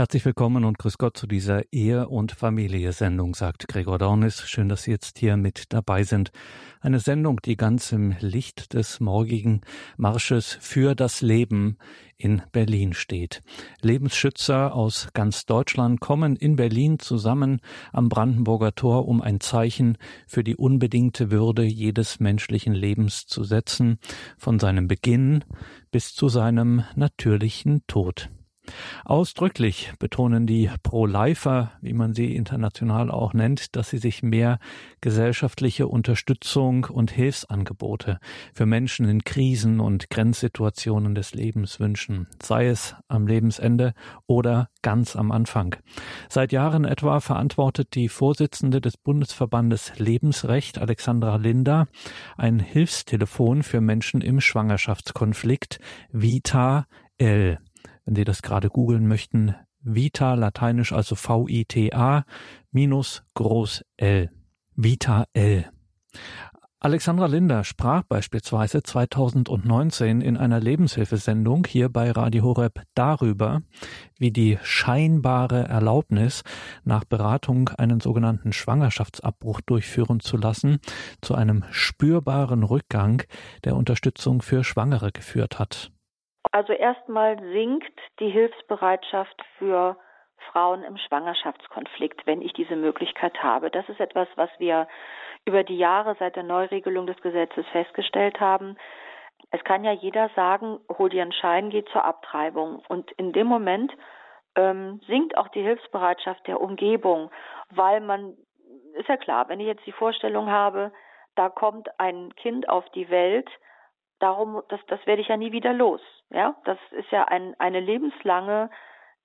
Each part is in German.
Herzlich willkommen und grüß Gott zu dieser Ehe- und Familie-Sendung, sagt Gregor Dornis. Schön, dass Sie jetzt hier mit dabei sind. Eine Sendung, die ganz im Licht des morgigen Marsches für das Leben in Berlin steht. Lebensschützer aus ganz Deutschland kommen in Berlin zusammen am Brandenburger Tor, um ein Zeichen für die unbedingte Würde jedes menschlichen Lebens zu setzen, von seinem Beginn bis zu seinem natürlichen Tod. Ausdrücklich betonen die Pro-Lifer, wie man sie international auch nennt, dass sie sich mehr gesellschaftliche Unterstützung und Hilfsangebote für Menschen in Krisen und Grenzsituationen des Lebens wünschen, sei es am Lebensende oder ganz am Anfang. Seit Jahren etwa verantwortet die Vorsitzende des Bundesverbandes Lebensrecht, Alexandra Linder, ein Hilfstelefon für Menschen im Schwangerschaftskonflikt Vita L wenn Sie das gerade googeln möchten, Vita, lateinisch also V-I-T-A, minus groß L. Vita L. Alexandra Linder sprach beispielsweise 2019 in einer Lebenshilfesendung hier bei Radio Horeb darüber, wie die scheinbare Erlaubnis, nach Beratung einen sogenannten Schwangerschaftsabbruch durchführen zu lassen, zu einem spürbaren Rückgang der Unterstützung für Schwangere geführt hat. Also erstmal sinkt die Hilfsbereitschaft für Frauen im Schwangerschaftskonflikt, wenn ich diese Möglichkeit habe. Das ist etwas, was wir über die Jahre seit der Neuregelung des Gesetzes festgestellt haben. Es kann ja jeder sagen, hol dir einen Schein, geh zur Abtreibung. Und in dem Moment ähm, sinkt auch die Hilfsbereitschaft der Umgebung, weil man, ist ja klar, wenn ich jetzt die Vorstellung habe, da kommt ein Kind auf die Welt, darum, das, das werde ich ja nie wieder los. Ja, das ist ja ein, eine lebenslange,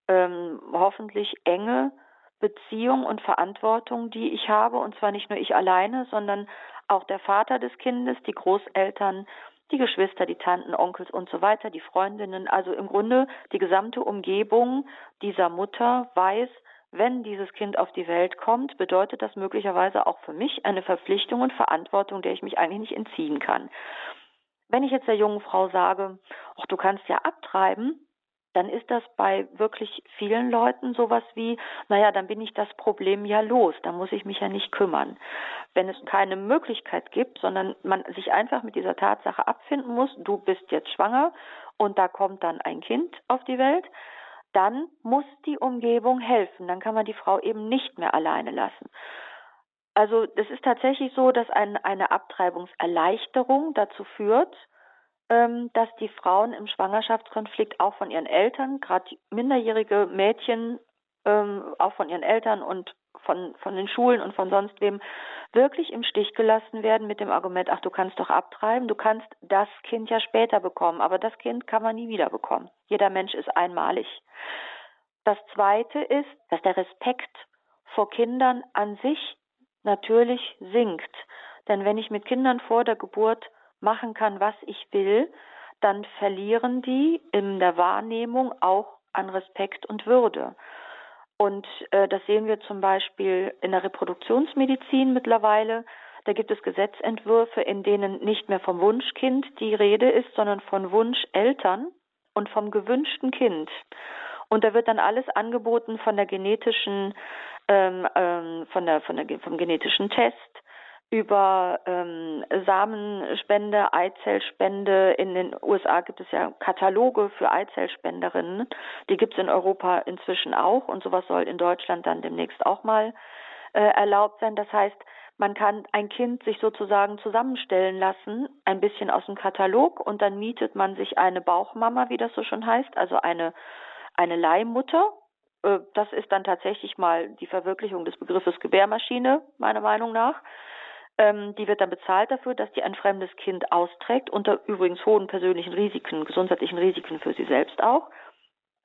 ähm, hoffentlich enge Beziehung und Verantwortung, die ich habe, und zwar nicht nur ich alleine, sondern auch der Vater des Kindes, die Großeltern, die Geschwister, die Tanten, Onkels und so weiter, die Freundinnen, also im Grunde die gesamte Umgebung dieser Mutter weiß, wenn dieses Kind auf die Welt kommt, bedeutet das möglicherweise auch für mich eine Verpflichtung und Verantwortung, der ich mich eigentlich nicht entziehen kann. Wenn ich jetzt der jungen Frau sage, ach, du kannst ja abtreiben, dann ist das bei wirklich vielen Leuten sowas wie, naja, dann bin ich das Problem ja los, da muss ich mich ja nicht kümmern. Wenn es keine Möglichkeit gibt, sondern man sich einfach mit dieser Tatsache abfinden muss, du bist jetzt schwanger und da kommt dann ein Kind auf die Welt, dann muss die Umgebung helfen, dann kann man die Frau eben nicht mehr alleine lassen. Also das ist tatsächlich so, dass ein, eine Abtreibungserleichterung dazu führt, ähm, dass die Frauen im Schwangerschaftskonflikt auch von ihren Eltern, gerade minderjährige Mädchen, ähm, auch von ihren Eltern und von, von den Schulen und von sonst wem, wirklich im Stich gelassen werden mit dem Argument, ach, du kannst doch abtreiben, du kannst das Kind ja später bekommen, aber das Kind kann man nie wieder bekommen. Jeder Mensch ist einmalig. Das Zweite ist, dass der Respekt vor Kindern an sich natürlich sinkt. Denn wenn ich mit Kindern vor der Geburt machen kann, was ich will, dann verlieren die in der Wahrnehmung auch an Respekt und Würde. Und äh, das sehen wir zum Beispiel in der Reproduktionsmedizin mittlerweile. Da gibt es Gesetzentwürfe, in denen nicht mehr vom Wunschkind die Rede ist, sondern von Wunscheltern und vom gewünschten Kind. Und da wird dann alles angeboten von der genetischen ähm, ähm, von der, von der, vom genetischen Test über ähm, Samenspende, Eizellspende. In den USA gibt es ja Kataloge für Eizellspenderinnen. Die gibt es in Europa inzwischen auch und sowas soll in Deutschland dann demnächst auch mal äh, erlaubt sein. Das heißt, man kann ein Kind sich sozusagen zusammenstellen lassen, ein bisschen aus dem Katalog und dann mietet man sich eine Bauchmama, wie das so schon heißt, also eine, eine Leihmutter das ist dann tatsächlich mal die Verwirklichung des Begriffes Gebärmaschine, meiner Meinung nach. Ähm, die wird dann bezahlt dafür, dass die ein fremdes Kind austrägt, unter übrigens hohen persönlichen Risiken, gesundheitlichen Risiken für sie selbst auch.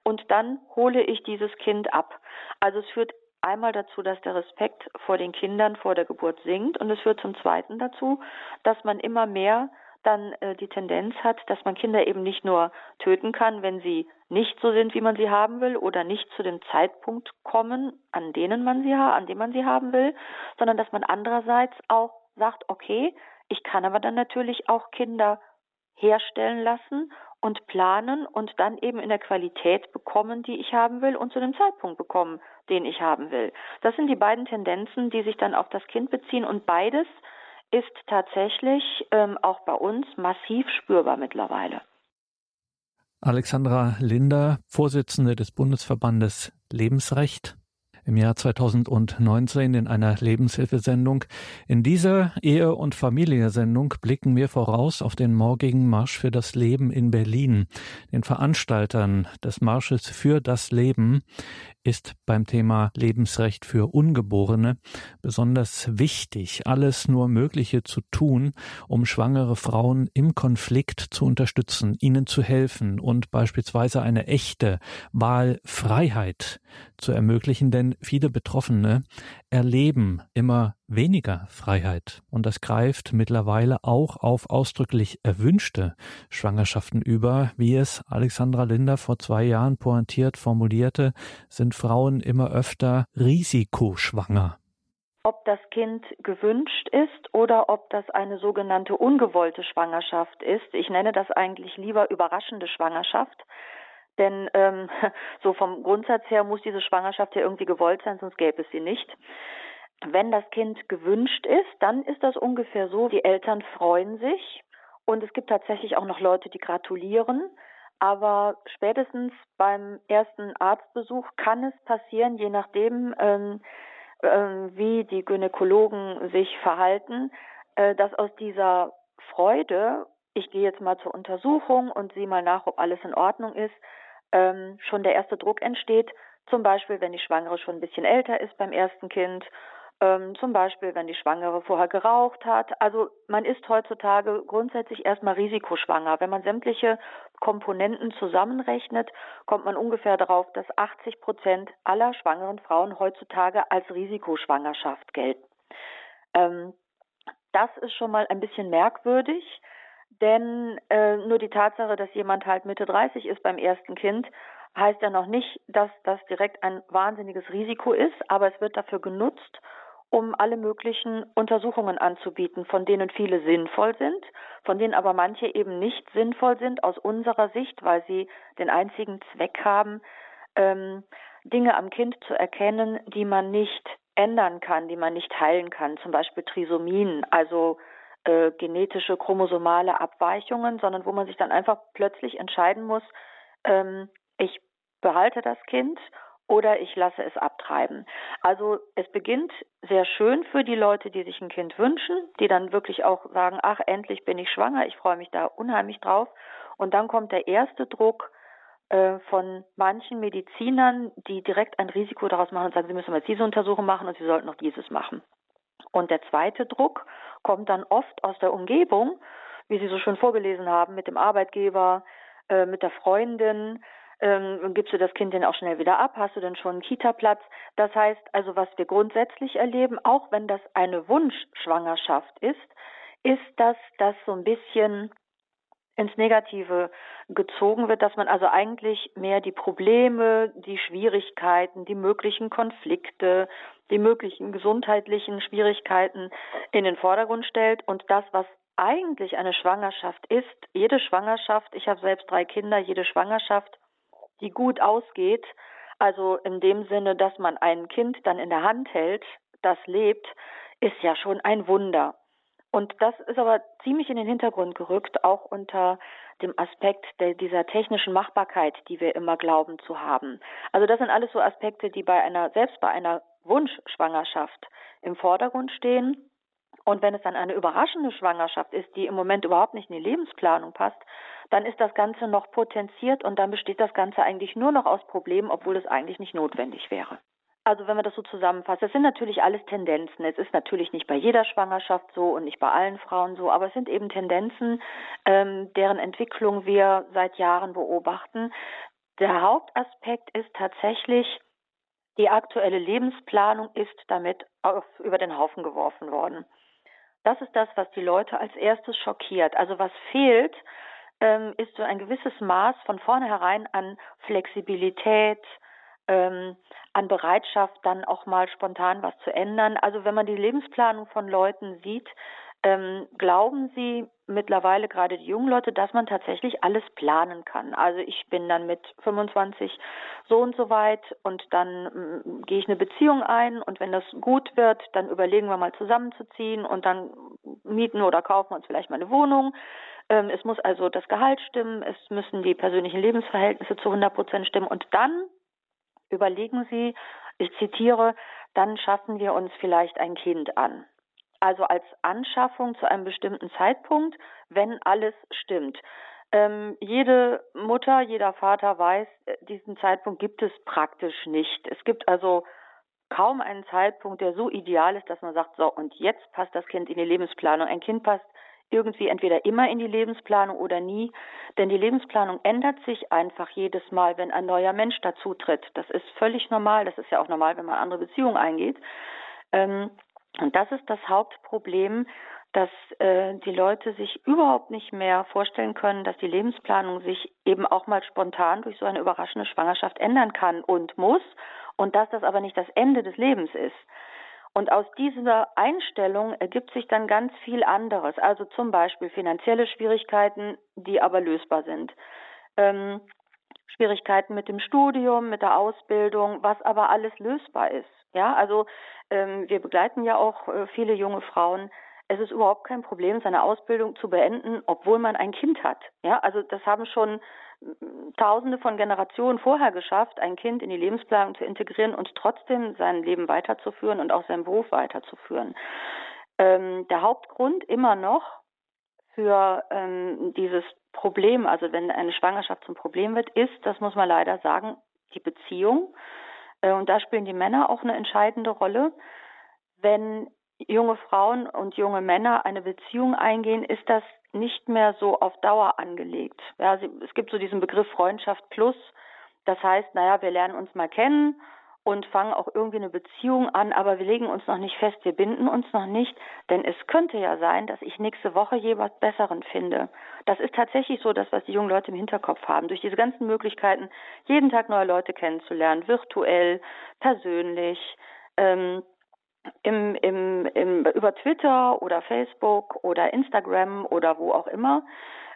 Und dann hole ich dieses Kind ab. Also es führt einmal dazu, dass der Respekt vor den Kindern vor der Geburt sinkt und es führt zum Zweiten dazu, dass man immer mehr dann äh, die Tendenz hat, dass man Kinder eben nicht nur töten kann, wenn sie nicht so sind, wie man sie haben will, oder nicht zu dem Zeitpunkt kommen, an denen man sie an dem man sie haben will, sondern dass man andererseits auch sagt, okay, ich kann aber dann natürlich auch Kinder herstellen lassen und planen und dann eben in der Qualität bekommen, die ich haben will und zu dem Zeitpunkt bekommen, den ich haben will. Das sind die beiden Tendenzen, die sich dann auf das Kind beziehen und beides ist tatsächlich ähm, auch bei uns massiv spürbar mittlerweile. Alexandra Linder, Vorsitzende des Bundesverbandes Lebensrecht im Jahr 2019 in einer Lebenshilfesendung. In dieser Ehe- und Familiensendung blicken wir voraus auf den morgigen Marsch für das Leben in Berlin. Den Veranstaltern des Marsches für das Leben ist beim Thema Lebensrecht für Ungeborene besonders wichtig, alles nur Mögliche zu tun, um schwangere Frauen im Konflikt zu unterstützen, ihnen zu helfen und beispielsweise eine echte Wahlfreiheit zu ermöglichen, denn viele Betroffene erleben immer weniger Freiheit. Und das greift mittlerweile auch auf ausdrücklich erwünschte Schwangerschaften über, wie es Alexandra Linder vor zwei Jahren pointiert formulierte, sind Frauen immer öfter risikoschwanger. Ob das Kind gewünscht ist oder ob das eine sogenannte ungewollte Schwangerschaft ist. Ich nenne das eigentlich lieber überraschende Schwangerschaft. Denn ähm, so vom Grundsatz her muss diese Schwangerschaft ja irgendwie gewollt sein, sonst gäbe es sie nicht. Wenn das Kind gewünscht ist, dann ist das ungefähr so, die Eltern freuen sich und es gibt tatsächlich auch noch Leute, die gratulieren. Aber spätestens beim ersten Arztbesuch kann es passieren, je nachdem, ähm, äh, wie die Gynäkologen sich verhalten, äh, dass aus dieser Freude, ich gehe jetzt mal zur Untersuchung und sehe mal nach, ob alles in Ordnung ist, ähm, schon der erste Druck entsteht. Zum Beispiel, wenn die Schwangere schon ein bisschen älter ist beim ersten Kind ähm, zum Beispiel, wenn die Schwangere vorher geraucht hat. Also man ist heutzutage grundsätzlich erstmal risikoschwanger. Wenn man sämtliche Komponenten zusammenrechnet, kommt man ungefähr darauf, dass 80 Prozent aller schwangeren Frauen heutzutage als Risikoschwangerschaft gelten. Ähm, das ist schon mal ein bisschen merkwürdig, denn äh, nur die Tatsache, dass jemand halt Mitte 30 ist beim ersten Kind, heißt ja noch nicht, dass das direkt ein wahnsinniges Risiko ist, aber es wird dafür genutzt, um alle möglichen Untersuchungen anzubieten, von denen viele sinnvoll sind, von denen aber manche eben nicht sinnvoll sind aus unserer Sicht, weil sie den einzigen Zweck haben, ähm, Dinge am Kind zu erkennen, die man nicht ändern kann, die man nicht heilen kann, zum Beispiel Trisomien, also äh, genetische chromosomale Abweichungen, sondern wo man sich dann einfach plötzlich entscheiden muss, ähm, ich behalte das Kind oder ich lasse es abtreiben. Also es beginnt sehr schön für die Leute, die sich ein Kind wünschen, die dann wirklich auch sagen, ach, endlich bin ich schwanger, ich freue mich da unheimlich drauf. Und dann kommt der erste Druck äh, von manchen Medizinern, die direkt ein Risiko daraus machen und sagen, sie müssen mal diese Untersuchung machen und sie sollten noch dieses machen. Und der zweite Druck kommt dann oft aus der Umgebung, wie Sie so schön vorgelesen haben, mit dem Arbeitgeber, äh, mit der Freundin, ähm, gibst du das Kind denn auch schnell wieder ab? Hast du denn schon einen Kita-Platz? Das heißt also, was wir grundsätzlich erleben, auch wenn das eine Wunschschwangerschaft ist, ist, dass das so ein bisschen ins Negative gezogen wird, dass man also eigentlich mehr die Probleme, die Schwierigkeiten, die möglichen Konflikte, die möglichen gesundheitlichen Schwierigkeiten in den Vordergrund stellt und das, was eigentlich eine Schwangerschaft ist, jede Schwangerschaft, ich habe selbst drei Kinder, jede Schwangerschaft die gut ausgeht, also in dem Sinne, dass man ein Kind dann in der Hand hält, das lebt, ist ja schon ein Wunder. Und das ist aber ziemlich in den Hintergrund gerückt, auch unter dem Aspekt der, dieser technischen Machbarkeit, die wir immer glauben zu haben. Also das sind alles so Aspekte, die bei einer, selbst bei einer Wunschschwangerschaft im Vordergrund stehen. Und wenn es dann eine überraschende Schwangerschaft ist, die im Moment überhaupt nicht in die Lebensplanung passt, dann ist das Ganze noch potenziert und dann besteht das Ganze eigentlich nur noch aus Problemen, obwohl es eigentlich nicht notwendig wäre. Also wenn man das so zusammenfasst, das sind natürlich alles Tendenzen. Es ist natürlich nicht bei jeder Schwangerschaft so und nicht bei allen Frauen so, aber es sind eben Tendenzen, ähm, deren Entwicklung wir seit Jahren beobachten. Der Hauptaspekt ist tatsächlich, die aktuelle Lebensplanung ist damit auf, über den Haufen geworfen worden. Das ist das, was die Leute als erstes schockiert. Also was fehlt, ähm, ist so ein gewisses Maß von vornherein an Flexibilität, ähm, an Bereitschaft, dann auch mal spontan was zu ändern. Also wenn man die Lebensplanung von Leuten sieht, ähm, glauben sie mittlerweile gerade die jungen Leute, dass man tatsächlich alles planen kann. Also ich bin dann mit 25 so und so weit und dann mm, gehe ich eine Beziehung ein und wenn das gut wird, dann überlegen wir mal zusammenzuziehen und dann mieten oder kaufen uns vielleicht mal eine Wohnung. Ähm, es muss also das Gehalt stimmen, es müssen die persönlichen Lebensverhältnisse zu 100 Prozent stimmen und dann überlegen Sie, ich zitiere, dann schaffen wir uns vielleicht ein Kind an also als Anschaffung zu einem bestimmten Zeitpunkt, wenn alles stimmt. Ähm, jede Mutter, jeder Vater weiß, äh, diesen Zeitpunkt gibt es praktisch nicht. Es gibt also kaum einen Zeitpunkt, der so ideal ist, dass man sagt, so, und jetzt passt das Kind in die Lebensplanung. Ein Kind passt irgendwie entweder immer in die Lebensplanung oder nie, denn die Lebensplanung ändert sich einfach jedes Mal, wenn ein neuer Mensch dazutritt. Das ist völlig normal, das ist ja auch normal, wenn man andere Beziehungen eingeht. Ähm, und das ist das Hauptproblem, dass äh, die Leute sich überhaupt nicht mehr vorstellen können, dass die Lebensplanung sich eben auch mal spontan durch so eine überraschende Schwangerschaft ändern kann und muss und dass das aber nicht das Ende des Lebens ist. Und aus dieser Einstellung ergibt sich dann ganz viel anderes, also zum Beispiel finanzielle Schwierigkeiten, die aber lösbar sind. Ähm, Schwierigkeiten mit dem Studium, mit der Ausbildung, was aber alles lösbar ist. Ja, also ähm, wir begleiten ja auch äh, viele junge Frauen. Es ist überhaupt kein Problem, seine Ausbildung zu beenden, obwohl man ein Kind hat. Ja, also das haben schon mm, Tausende von Generationen vorher geschafft, ein Kind in die Lebensplanung zu integrieren und trotzdem sein Leben weiterzuführen und auch seinen Beruf weiterzuführen. Ähm, der Hauptgrund immer noch für ähm, dieses Problem, also wenn eine Schwangerschaft zum Problem wird, ist, das muss man leider sagen, die Beziehung. Äh, und da spielen die Männer auch eine entscheidende Rolle. Wenn junge Frauen und junge Männer eine Beziehung eingehen, ist das nicht mehr so auf Dauer angelegt. Ja, es gibt so diesen Begriff Freundschaft plus. Das heißt, naja, wir lernen uns mal kennen und fangen auch irgendwie eine Beziehung an, aber wir legen uns noch nicht fest, wir binden uns noch nicht, denn es könnte ja sein, dass ich nächste Woche jemand Besseren finde. Das ist tatsächlich so das, was die jungen Leute im Hinterkopf haben. Durch diese ganzen Möglichkeiten, jeden Tag neue Leute kennenzulernen, virtuell, persönlich, ähm, im, im, im, über Twitter oder Facebook oder Instagram oder wo auch immer,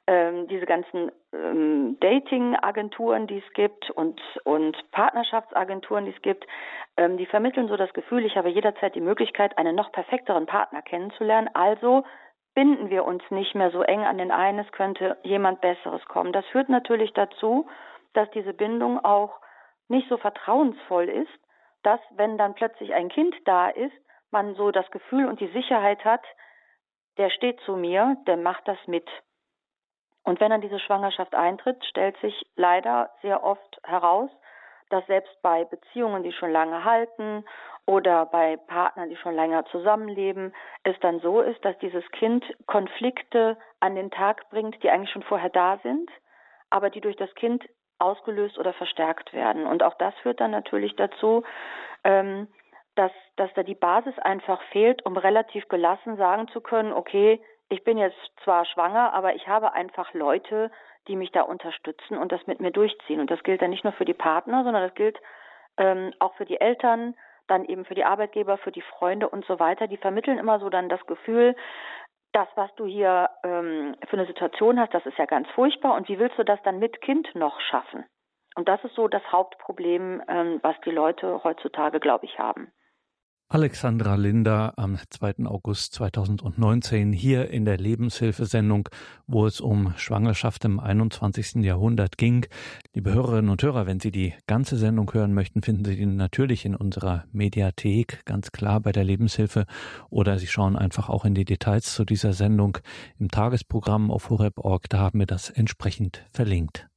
ähm, diese ganzen ähm, Dating-Agenturen, die es gibt und, und Partnerschaftsagenturen, die es gibt, ähm, die vermitteln so das Gefühl, ich habe jederzeit die Möglichkeit, einen noch perfekteren Partner kennenzulernen. Also binden wir uns nicht mehr so eng an den einen, es könnte jemand Besseres kommen. Das führt natürlich dazu, dass diese Bindung auch nicht so vertrauensvoll ist, dass wenn dann plötzlich ein Kind da ist, man so das Gefühl und die Sicherheit hat, der steht zu mir, der macht das mit. Und wenn dann diese Schwangerschaft eintritt, stellt sich leider sehr oft heraus, dass selbst bei Beziehungen, die schon lange halten oder bei Partnern, die schon länger zusammenleben, es dann so ist, dass dieses Kind Konflikte an den Tag bringt, die eigentlich schon vorher da sind, aber die durch das Kind ausgelöst oder verstärkt werden. Und auch das führt dann natürlich dazu, ähm, dass, dass da die Basis einfach fehlt, um relativ gelassen sagen zu können, okay, ich bin jetzt zwar schwanger, aber ich habe einfach Leute, die mich da unterstützen und das mit mir durchziehen. Und das gilt dann nicht nur für die Partner, sondern das gilt ähm, auch für die Eltern, dann eben für die Arbeitgeber, für die Freunde und so weiter. Die vermitteln immer so dann das Gefühl, das, was du hier ähm, für eine Situation hast, das ist ja ganz furchtbar. Und wie willst du das dann mit Kind noch schaffen? Und das ist so das Hauptproblem, ähm, was die Leute heutzutage, glaube ich, haben. Alexandra Linder am 2. August 2019 hier in der Lebenshilfesendung, wo es um Schwangerschaft im 21. Jahrhundert ging. Liebe Hörerinnen und Hörer, wenn Sie die ganze Sendung hören möchten, finden Sie die natürlich in unserer Mediathek, ganz klar bei der Lebenshilfe, oder Sie schauen einfach auch in die Details zu dieser Sendung im Tagesprogramm auf horeb.org, da haben wir das entsprechend verlinkt.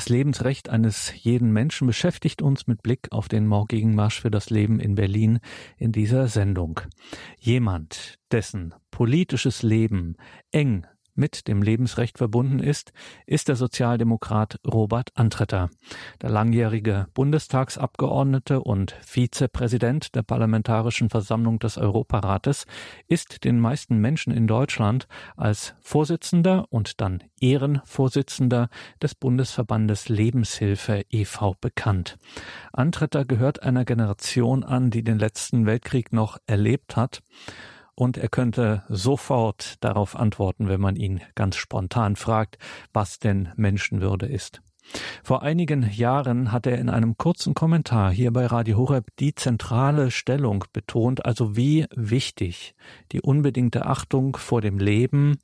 Das Lebensrecht eines jeden Menschen beschäftigt uns mit Blick auf den morgigen Marsch für das Leben in Berlin in dieser Sendung. Jemand, dessen politisches Leben eng mit dem Lebensrecht verbunden ist, ist der Sozialdemokrat Robert Antretter. Der langjährige Bundestagsabgeordnete und Vizepräsident der Parlamentarischen Versammlung des Europarates ist den meisten Menschen in Deutschland als Vorsitzender und dann Ehrenvorsitzender des Bundesverbandes Lebenshilfe e.V. bekannt. Antretter gehört einer Generation an, die den letzten Weltkrieg noch erlebt hat und er könnte sofort darauf antworten, wenn man ihn ganz spontan fragt, was denn Menschenwürde ist. Vor einigen Jahren hat er in einem kurzen Kommentar hier bei Radio Horeb die zentrale Stellung betont, also wie wichtig die unbedingte Achtung vor dem Leben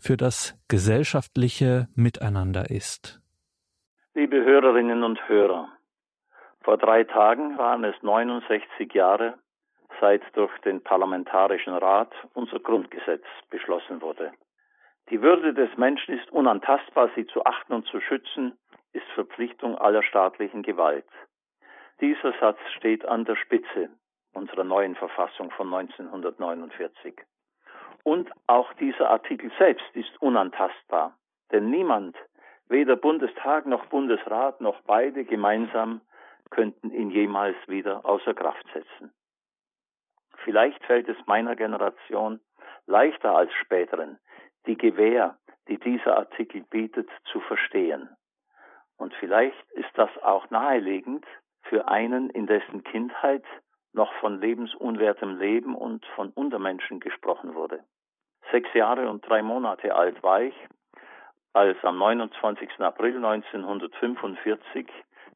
für das gesellschaftliche Miteinander ist. Liebe Hörerinnen und Hörer, vor drei Tagen waren es 69 Jahre seit durch den Parlamentarischen Rat unser Grundgesetz beschlossen wurde. Die Würde des Menschen ist unantastbar, sie zu achten und zu schützen, ist Verpflichtung aller staatlichen Gewalt. Dieser Satz steht an der Spitze unserer neuen Verfassung von 1949. Und auch dieser Artikel selbst ist unantastbar, denn niemand, weder Bundestag noch Bundesrat noch beide gemeinsam, könnten ihn jemals wieder außer Kraft setzen. Vielleicht fällt es meiner Generation leichter als späteren, die Gewähr, die dieser Artikel bietet, zu verstehen. Und vielleicht ist das auch naheliegend für einen, in dessen Kindheit noch von lebensunwertem Leben und von Untermenschen gesprochen wurde. Sechs Jahre und drei Monate alt war ich, als am 29. April 1945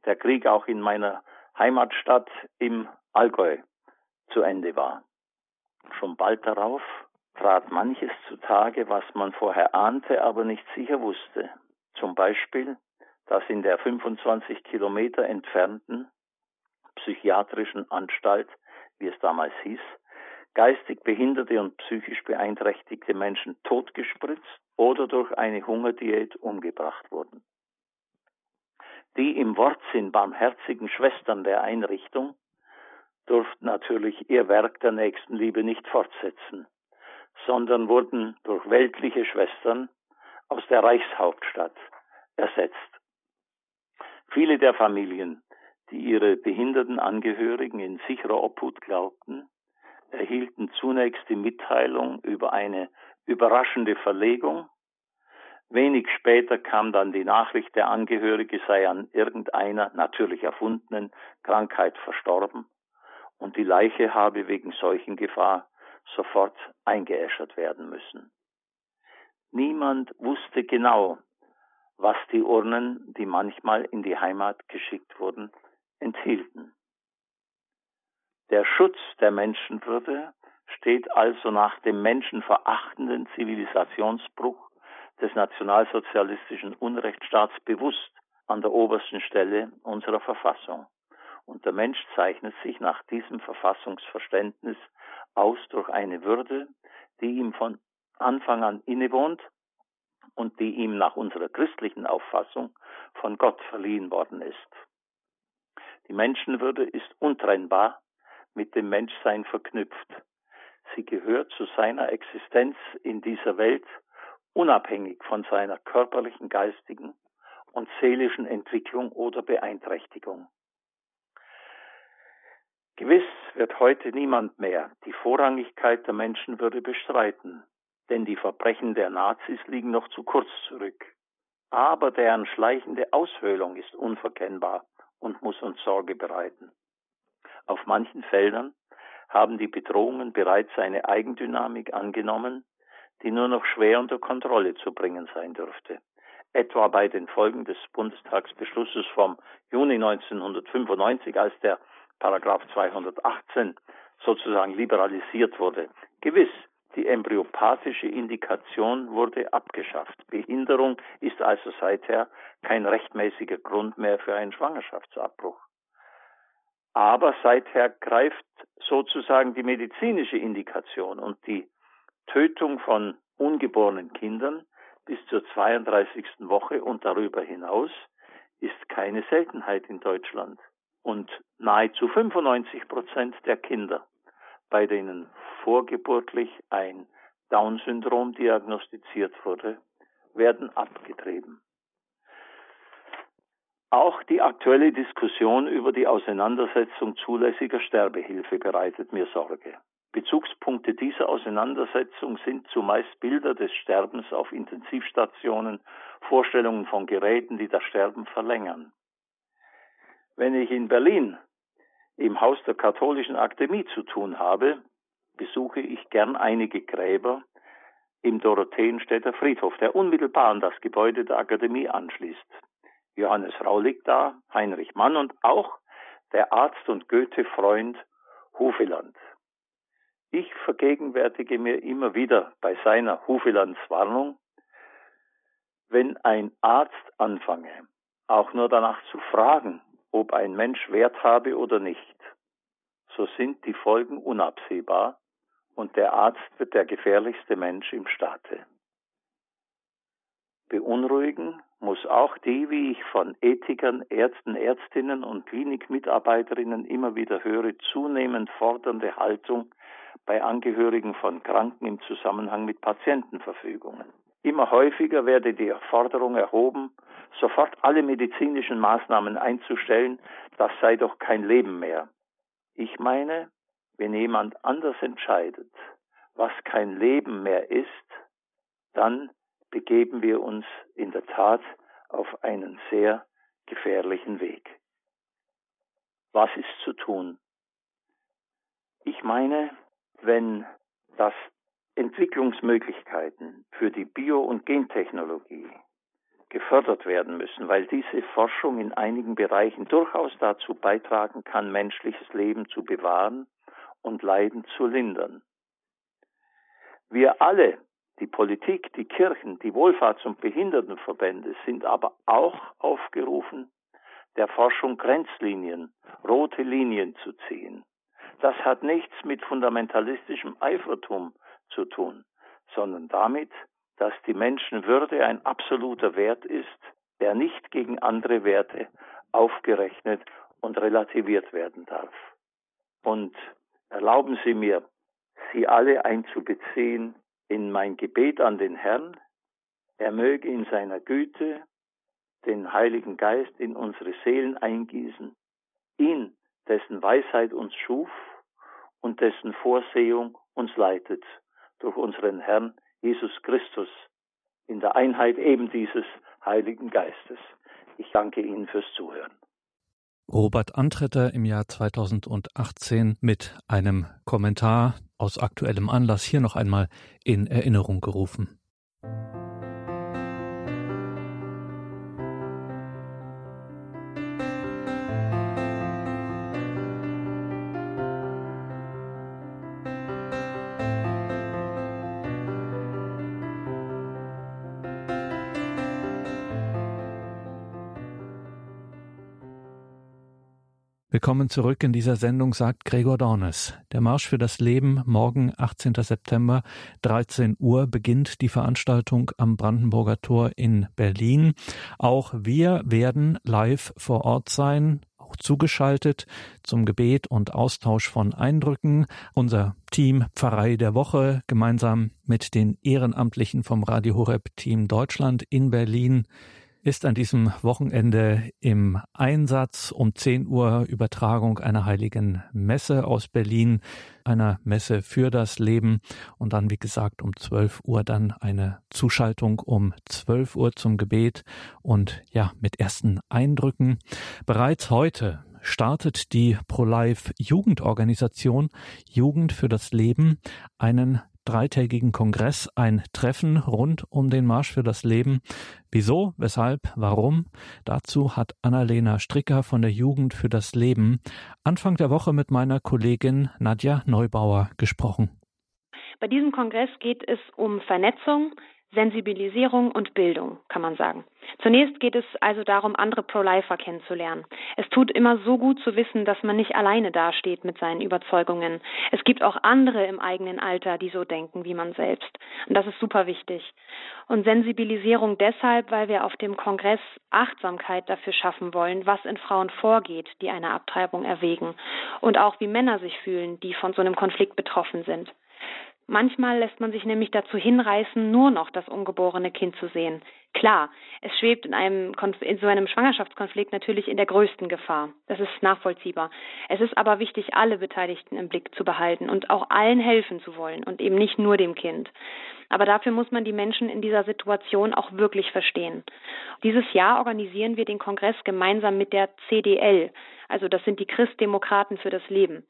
der Krieg auch in meiner Heimatstadt im Allgäu zu Ende war. Schon bald darauf trat manches zutage, was man vorher ahnte, aber nicht sicher wusste. Zum Beispiel, dass in der 25 Kilometer entfernten psychiatrischen Anstalt, wie es damals hieß, geistig behinderte und psychisch beeinträchtigte Menschen totgespritzt oder durch eine Hungerdiät umgebracht wurden. Die im Wortsinn barmherzigen Schwestern der Einrichtung durften natürlich ihr Werk der Nächstenliebe nicht fortsetzen, sondern wurden durch weltliche Schwestern aus der Reichshauptstadt ersetzt. Viele der Familien, die ihre behinderten Angehörigen in sicherer Obhut glaubten, erhielten zunächst die Mitteilung über eine überraschende Verlegung. Wenig später kam dann die Nachricht, der Angehörige sei an irgendeiner natürlich erfundenen Krankheit verstorben und die Leiche habe wegen Seuchengefahr sofort eingeäschert werden müssen. Niemand wusste genau, was die Urnen, die manchmal in die Heimat geschickt wurden, enthielten. Der Schutz der Menschenwürde steht also nach dem menschenverachtenden Zivilisationsbruch des nationalsozialistischen Unrechtsstaats bewusst an der obersten Stelle unserer Verfassung. Und der Mensch zeichnet sich nach diesem Verfassungsverständnis aus durch eine Würde, die ihm von Anfang an innewohnt und die ihm nach unserer christlichen Auffassung von Gott verliehen worden ist. Die Menschenwürde ist untrennbar mit dem Menschsein verknüpft. Sie gehört zu seiner Existenz in dieser Welt unabhängig von seiner körperlichen, geistigen und seelischen Entwicklung oder Beeinträchtigung. Gewiss wird heute niemand mehr die Vorrangigkeit der Menschenwürde bestreiten, denn die Verbrechen der Nazis liegen noch zu kurz zurück. Aber deren schleichende Aushöhlung ist unverkennbar und muss uns Sorge bereiten. Auf manchen Feldern haben die Bedrohungen bereits eine Eigendynamik angenommen, die nur noch schwer unter Kontrolle zu bringen sein dürfte. Etwa bei den Folgen des Bundestagsbeschlusses vom Juni 1995, als der Paragraph 218 sozusagen liberalisiert wurde. Gewiss, die embryopathische Indikation wurde abgeschafft. Behinderung ist also seither kein rechtmäßiger Grund mehr für einen Schwangerschaftsabbruch. Aber seither greift sozusagen die medizinische Indikation und die Tötung von ungeborenen Kindern bis zur 32. Woche und darüber hinaus ist keine Seltenheit in Deutschland und nahezu 95 Prozent der Kinder, bei denen vorgeburtlich ein Down-Syndrom diagnostiziert wurde, werden abgetrieben. Auch die aktuelle Diskussion über die Auseinandersetzung zulässiger Sterbehilfe bereitet mir Sorge. Bezugspunkte dieser Auseinandersetzung sind zumeist Bilder des Sterbens auf Intensivstationen, Vorstellungen von Geräten, die das Sterben verlängern. Wenn ich in Berlin im Haus der Katholischen Akademie zu tun habe, besuche ich gern einige Gräber im Dorotheenstädter Friedhof, der unmittelbar an das Gebäude der Akademie anschließt. Johannes Rau liegt da, Heinrich Mann und auch der Arzt und Goethe-Freund Hufeland. Ich vergegenwärtige mir immer wieder bei seiner Hufelands Warnung, wenn ein Arzt anfange, auch nur danach zu fragen, ob ein Mensch Wert habe oder nicht, so sind die Folgen unabsehbar und der Arzt wird der gefährlichste Mensch im Staate. Beunruhigen muss auch die, wie ich von Ethikern, Ärzten, Ärztinnen und Klinikmitarbeiterinnen immer wieder höre, zunehmend fordernde Haltung bei Angehörigen von Kranken im Zusammenhang mit Patientenverfügungen. Immer häufiger werde die Forderung erhoben, sofort alle medizinischen Maßnahmen einzustellen, das sei doch kein Leben mehr. Ich meine, wenn jemand anders entscheidet, was kein Leben mehr ist, dann begeben wir uns in der Tat auf einen sehr gefährlichen Weg. Was ist zu tun? Ich meine, wenn das Entwicklungsmöglichkeiten für die Bio- und Gentechnologie gefördert werden müssen, weil diese Forschung in einigen Bereichen durchaus dazu beitragen kann, menschliches Leben zu bewahren und Leiden zu lindern. Wir alle, die Politik, die Kirchen, die Wohlfahrts- und Behindertenverbände sind aber auch aufgerufen, der Forschung Grenzlinien, rote Linien zu ziehen. Das hat nichts mit fundamentalistischem Eifertum zu tun, sondern damit, dass die Menschenwürde ein absoluter Wert ist, der nicht gegen andere Werte aufgerechnet und relativiert werden darf. Und erlauben Sie mir, Sie alle einzubeziehen in mein Gebet an den Herrn, er möge in seiner Güte den Heiligen Geist in unsere Seelen eingießen, ihn, dessen Weisheit uns schuf und dessen Vorsehung uns leitet, durch unseren Herrn Jesus Christus, in der Einheit eben dieses Heiligen Geistes. Ich danke Ihnen fürs Zuhören. Robert Antretter im Jahr 2018 mit einem Kommentar aus aktuellem Anlass hier noch einmal in Erinnerung gerufen. Willkommen zurück in dieser Sendung, sagt Gregor Dornes. Der Marsch für das Leben, morgen 18. September, 13 Uhr, beginnt die Veranstaltung am Brandenburger Tor in Berlin. Auch wir werden live vor Ort sein, auch zugeschaltet zum Gebet und Austausch von Eindrücken. Unser Team Pfarrei der Woche gemeinsam mit den Ehrenamtlichen vom Radio Horeb Team Deutschland in Berlin ist an diesem Wochenende im Einsatz um 10 Uhr Übertragung einer heiligen Messe aus Berlin, einer Messe für das Leben und dann, wie gesagt, um 12 Uhr dann eine Zuschaltung um 12 Uhr zum Gebet und ja, mit ersten Eindrücken. Bereits heute startet die Pro-Life Jugendorganisation Jugend für das Leben einen dreitägigen Kongress ein Treffen rund um den Marsch für das Leben. Wieso, weshalb, warum? Dazu hat Annalena Stricker von der Jugend für das Leben Anfang der Woche mit meiner Kollegin Nadja Neubauer gesprochen. Bei diesem Kongress geht es um Vernetzung, Sensibilisierung und Bildung, kann man sagen. Zunächst geht es also darum, andere Pro-Lifer kennenzulernen. Es tut immer so gut zu wissen, dass man nicht alleine dasteht mit seinen Überzeugungen. Es gibt auch andere im eigenen Alter, die so denken wie man selbst. Und das ist super wichtig. Und Sensibilisierung deshalb, weil wir auf dem Kongress Achtsamkeit dafür schaffen wollen, was in Frauen vorgeht, die eine Abtreibung erwägen. Und auch wie Männer sich fühlen, die von so einem Konflikt betroffen sind. Manchmal lässt man sich nämlich dazu hinreißen, nur noch das ungeborene Kind zu sehen. Klar, es schwebt in einem in so einem Schwangerschaftskonflikt natürlich in der größten Gefahr. Das ist nachvollziehbar. Es ist aber wichtig, alle Beteiligten im Blick zu behalten und auch allen helfen zu wollen und eben nicht nur dem Kind. Aber dafür muss man die Menschen in dieser Situation auch wirklich verstehen. Dieses Jahr organisieren wir den Kongress gemeinsam mit der CDL, also das sind die Christdemokraten für das Leben.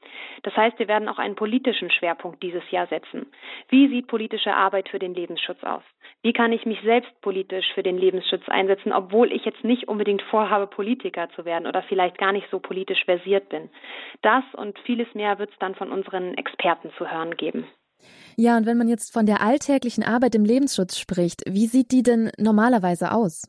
Das heißt, wir werden auch einen politischen Schwerpunkt dieses Jahr setzen. Wie sieht politische Arbeit für den Lebensschutz aus? Wie kann ich mich selbst politisch für den Lebensschutz einsetzen, obwohl ich jetzt nicht unbedingt vorhabe, Politiker zu werden oder vielleicht gar nicht so politisch versiert bin? Das und vieles mehr wird es dann von unseren Experten zu hören geben. Ja, und wenn man jetzt von der alltäglichen Arbeit im Lebensschutz spricht, wie sieht die denn normalerweise aus?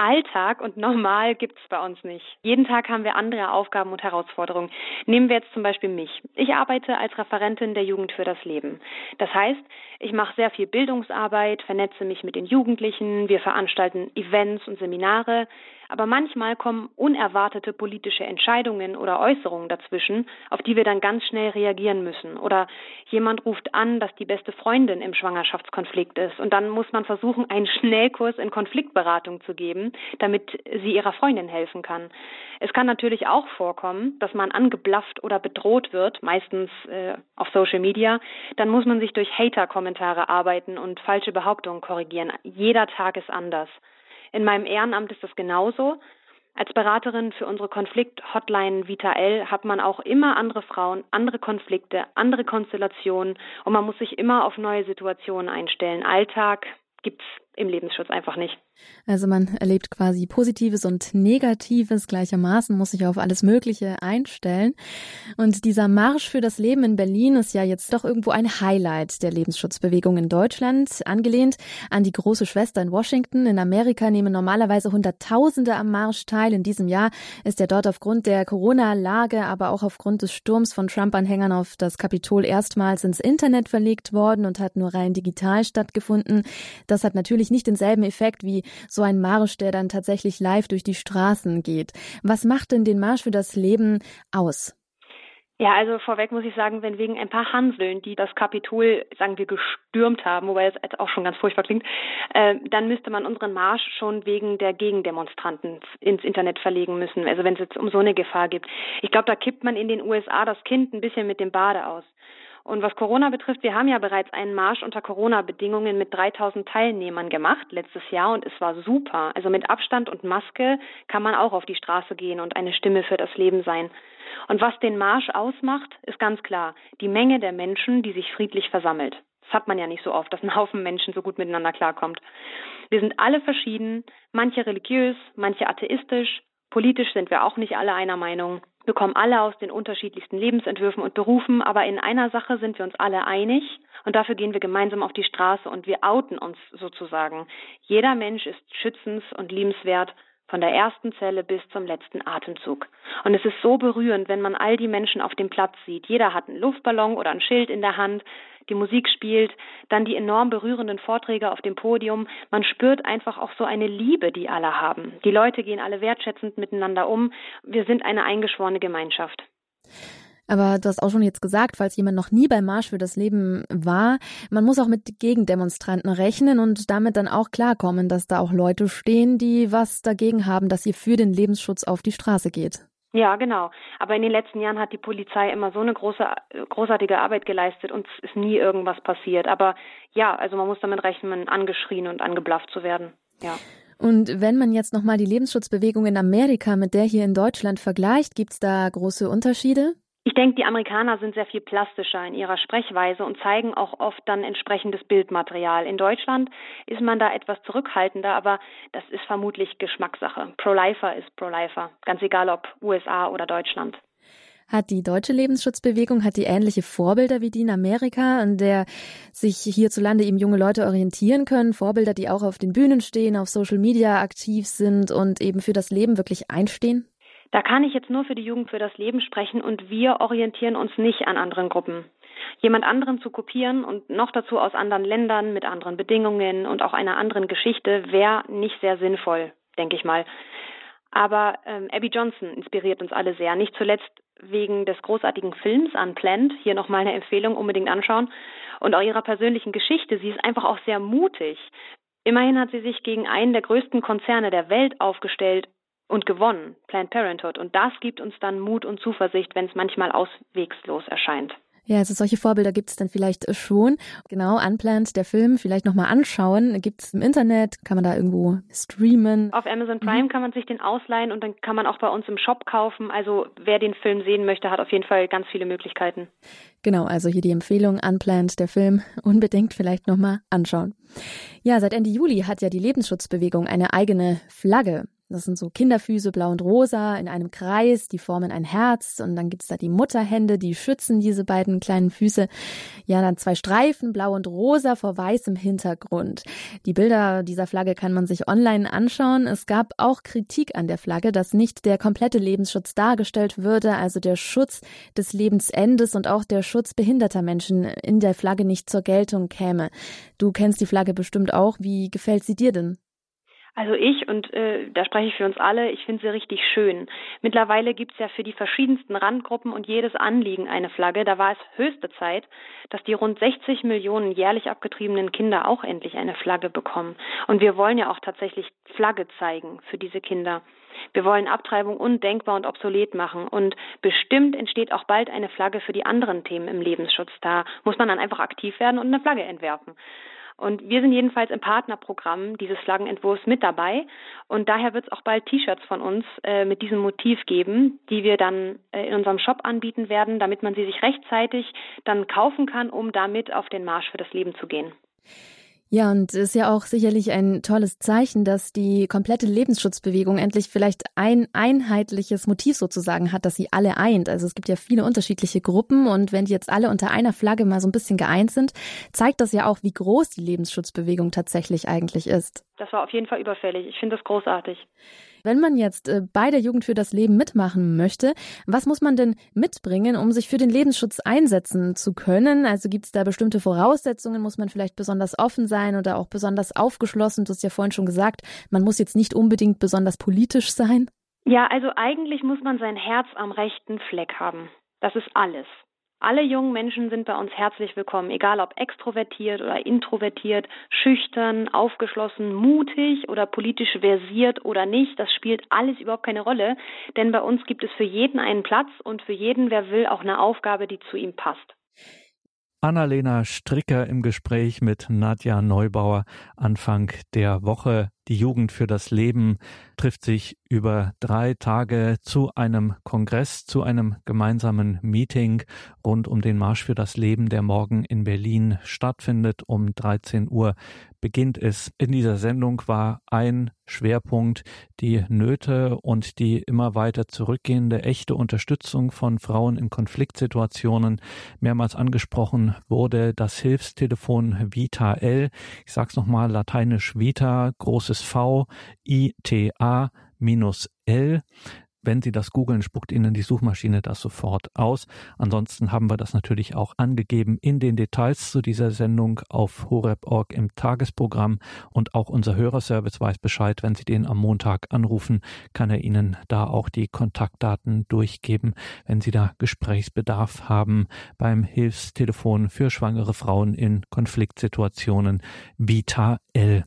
Alltag und normal gibt's bei uns nicht. Jeden Tag haben wir andere Aufgaben und Herausforderungen. Nehmen wir jetzt zum Beispiel mich. Ich arbeite als Referentin der Jugend für das Leben. Das heißt, ich mache sehr viel Bildungsarbeit, vernetze mich mit den Jugendlichen, wir veranstalten Events und Seminare, aber manchmal kommen unerwartete politische Entscheidungen oder Äußerungen dazwischen, auf die wir dann ganz schnell reagieren müssen. Oder jemand ruft an, dass die beste Freundin im Schwangerschaftskonflikt ist. Und dann muss man versuchen, einen Schnellkurs in Konfliktberatung zu geben, damit sie ihrer Freundin helfen kann. Es kann natürlich auch vorkommen, dass man angeblafft oder bedroht wird, meistens äh, auf Social Media. Dann muss man sich durch Hater-Kommentare arbeiten und falsche Behauptungen korrigieren. Jeder Tag ist anders. In meinem Ehrenamt ist das genauso. Als Beraterin für unsere Konflikt-Hotline Vita L hat man auch immer andere Frauen, andere Konflikte, andere Konstellationen und man muss sich immer auf neue Situationen einstellen. Alltag gibt's im Lebensschutz einfach nicht. Also man erlebt quasi Positives und Negatives gleichermaßen, muss sich auf alles Mögliche einstellen. Und dieser Marsch für das Leben in Berlin ist ja jetzt doch irgendwo ein Highlight der Lebensschutzbewegung in Deutschland, angelehnt an die große Schwester in Washington. In Amerika nehmen normalerweise Hunderttausende am Marsch teil. In diesem Jahr ist er dort aufgrund der Corona-Lage, aber auch aufgrund des Sturms von Trump-Anhängern auf das Kapitol erstmals ins Internet verlegt worden und hat nur rein digital stattgefunden. Das hat natürlich nicht denselben Effekt wie so ein Marsch, der dann tatsächlich live durch die Straßen geht. Was macht denn den Marsch für das Leben aus? Ja, also vorweg muss ich sagen, wenn wegen ein paar Hanseln, die das Kapitol, sagen wir, gestürmt haben, wobei es jetzt auch schon ganz furchtbar klingt, äh, dann müsste man unseren Marsch schon wegen der Gegendemonstranten ins Internet verlegen müssen. Also wenn es jetzt um so eine Gefahr gibt. Ich glaube, da kippt man in den USA das Kind ein bisschen mit dem Bade aus. Und was Corona betrifft, wir haben ja bereits einen Marsch unter Corona-Bedingungen mit 3000 Teilnehmern gemacht letztes Jahr und es war super. Also mit Abstand und Maske kann man auch auf die Straße gehen und eine Stimme für das Leben sein. Und was den Marsch ausmacht, ist ganz klar. Die Menge der Menschen, die sich friedlich versammelt. Das hat man ja nicht so oft, dass ein Haufen Menschen so gut miteinander klarkommt. Wir sind alle verschieden, manche religiös, manche atheistisch, politisch sind wir auch nicht alle einer Meinung. Wir kommen alle aus den unterschiedlichsten Lebensentwürfen und Berufen, aber in einer Sache sind wir uns alle einig und dafür gehen wir gemeinsam auf die Straße und wir outen uns sozusagen. Jeder Mensch ist schützens- und liebenswert von der ersten Zelle bis zum letzten Atemzug. Und es ist so berührend, wenn man all die Menschen auf dem Platz sieht. Jeder hat einen Luftballon oder ein Schild in der Hand, die Musik spielt, dann die enorm berührenden Vorträge auf dem Podium. Man spürt einfach auch so eine Liebe, die alle haben. Die Leute gehen alle wertschätzend miteinander um. Wir sind eine eingeschworene Gemeinschaft. Aber du hast auch schon jetzt gesagt, falls jemand noch nie beim Marsch für das Leben war, man muss auch mit Gegendemonstranten rechnen und damit dann auch klarkommen, dass da auch Leute stehen, die was dagegen haben, dass ihr für den Lebensschutz auf die Straße geht. Ja, genau. Aber in den letzten Jahren hat die Polizei immer so eine große, großartige Arbeit geleistet und es ist nie irgendwas passiert. Aber ja, also man muss damit rechnen, angeschrien und angeblafft zu werden. Ja. Und wenn man jetzt nochmal die Lebensschutzbewegung in Amerika mit der hier in Deutschland vergleicht, gibt es da große Unterschiede? Ich denke, die Amerikaner sind sehr viel plastischer in ihrer Sprechweise und zeigen auch oft dann entsprechendes Bildmaterial. In Deutschland ist man da etwas zurückhaltender, aber das ist vermutlich Geschmackssache. Pro-Lifer ist Pro-Lifer, ganz egal ob USA oder Deutschland. Hat die deutsche Lebensschutzbewegung, hat die ähnliche Vorbilder wie die in Amerika, an der sich hierzulande eben junge Leute orientieren können? Vorbilder, die auch auf den Bühnen stehen, auf Social Media aktiv sind und eben für das Leben wirklich einstehen? Da kann ich jetzt nur für die Jugend für das Leben sprechen und wir orientieren uns nicht an anderen Gruppen. Jemand anderen zu kopieren und noch dazu aus anderen Ländern mit anderen Bedingungen und auch einer anderen Geschichte wäre nicht sehr sinnvoll, denke ich mal. Aber ähm, Abby Johnson inspiriert uns alle sehr, nicht zuletzt wegen des großartigen Films Unplanned. Hier nochmal eine Empfehlung, unbedingt anschauen. und auch ihrer persönlichen Geschichte. Sie ist einfach auch sehr mutig. Immerhin hat sie sich gegen einen der größten Konzerne der Welt aufgestellt und gewonnen, Planned Parenthood. Und das gibt uns dann Mut und Zuversicht, wenn es manchmal auswegslos erscheint. Ja, also solche Vorbilder gibt es dann vielleicht schon. Genau, Unplanned, der Film, vielleicht nochmal anschauen. Gibt es im Internet, kann man da irgendwo streamen? Auf Amazon Prime mhm. kann man sich den ausleihen und dann kann man auch bei uns im Shop kaufen. Also wer den Film sehen möchte, hat auf jeden Fall ganz viele Möglichkeiten. Genau, also hier die Empfehlung, Unplanned, der Film, unbedingt vielleicht nochmal anschauen. Ja, seit Ende Juli hat ja die Lebensschutzbewegung eine eigene Flagge. Das sind so Kinderfüße, blau und rosa, in einem Kreis, die formen ein Herz. Und dann gibt's da die Mutterhände, die schützen diese beiden kleinen Füße. Ja, dann zwei Streifen, blau und rosa, vor weißem Hintergrund. Die Bilder dieser Flagge kann man sich online anschauen. Es gab auch Kritik an der Flagge, dass nicht der komplette Lebensschutz dargestellt würde, also der Schutz des Lebensendes und auch der Schutz behinderter Menschen in der Flagge nicht zur Geltung käme. Du kennst die Flagge bestimmt auch. Wie gefällt sie dir denn? Also ich, und äh, da spreche ich für uns alle, ich finde sie richtig schön. Mittlerweile gibt's ja für die verschiedensten Randgruppen und jedes Anliegen eine Flagge. Da war es höchste Zeit, dass die rund 60 Millionen jährlich abgetriebenen Kinder auch endlich eine Flagge bekommen. Und wir wollen ja auch tatsächlich Flagge zeigen für diese Kinder. Wir wollen Abtreibung undenkbar und obsolet machen. Und bestimmt entsteht auch bald eine Flagge für die anderen Themen im Lebensschutz. Da muss man dann einfach aktiv werden und eine Flagge entwerfen. Und wir sind jedenfalls im Partnerprogramm dieses Flaggenentwurfs mit dabei. Und daher wird es auch bald T-Shirts von uns äh, mit diesem Motiv geben, die wir dann äh, in unserem Shop anbieten werden, damit man sie sich rechtzeitig dann kaufen kann, um damit auf den Marsch für das Leben zu gehen. Ja, und es ist ja auch sicherlich ein tolles Zeichen, dass die komplette Lebensschutzbewegung endlich vielleicht ein einheitliches Motiv sozusagen hat, dass sie alle eint. Also es gibt ja viele unterschiedliche Gruppen und wenn die jetzt alle unter einer Flagge mal so ein bisschen geeint sind, zeigt das ja auch, wie groß die Lebensschutzbewegung tatsächlich eigentlich ist. Das war auf jeden Fall überfällig. Ich finde das großartig. Wenn man jetzt äh, bei der Jugend für das Leben mitmachen möchte, was muss man denn mitbringen, um sich für den Lebensschutz einsetzen zu können? Also gibt es da bestimmte Voraussetzungen? Muss man vielleicht besonders offen sein oder auch besonders aufgeschlossen? Du hast ja vorhin schon gesagt, man muss jetzt nicht unbedingt besonders politisch sein. Ja, also eigentlich muss man sein Herz am rechten Fleck haben. Das ist alles. Alle jungen Menschen sind bei uns herzlich willkommen, egal ob extrovertiert oder introvertiert, schüchtern, aufgeschlossen, mutig oder politisch versiert oder nicht. Das spielt alles überhaupt keine Rolle, denn bei uns gibt es für jeden einen Platz und für jeden, wer will, auch eine Aufgabe, die zu ihm passt. Annalena Stricker im Gespräch mit Nadja Neubauer Anfang der Woche. Die Jugend für das Leben trifft sich über drei Tage zu einem Kongress, zu einem gemeinsamen Meeting rund um den Marsch für das Leben, der morgen in Berlin stattfindet. Um 13 Uhr beginnt es. In dieser Sendung war ein Schwerpunkt die Nöte und die immer weiter zurückgehende echte Unterstützung von Frauen in Konfliktsituationen. Mehrmals angesprochen wurde das Hilfstelefon Vita L. Ich sag's nochmal, lateinisch Vita, großes V, I, T, A, minus L. Wenn Sie das googeln, spuckt Ihnen die Suchmaschine das sofort aus. Ansonsten haben wir das natürlich auch angegeben in den Details zu dieser Sendung auf horeb.org im Tagesprogramm und auch unser Hörerservice weiß Bescheid. Wenn Sie den am Montag anrufen, kann er Ihnen da auch die Kontaktdaten durchgeben, wenn Sie da Gesprächsbedarf haben beim Hilfstelefon für schwangere Frauen in Konfliktsituationen Vita L.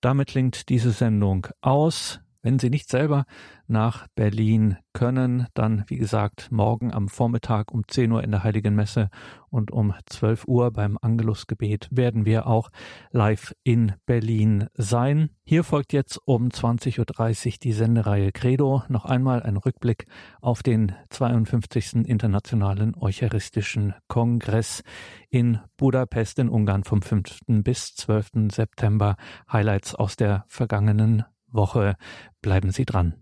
Damit klingt diese Sendung aus. Wenn Sie nicht selber nach Berlin können, dann wie gesagt morgen am Vormittag um 10 Uhr in der Heiligen Messe und um 12 Uhr beim Angelusgebet werden wir auch live in Berlin sein. Hier folgt jetzt um 20.30 Uhr die Sendereihe Credo. Noch einmal ein Rückblick auf den 52. Internationalen Eucharistischen Kongress in Budapest in Ungarn vom 5. bis 12. September. Highlights aus der vergangenen Woche. Bleiben Sie dran.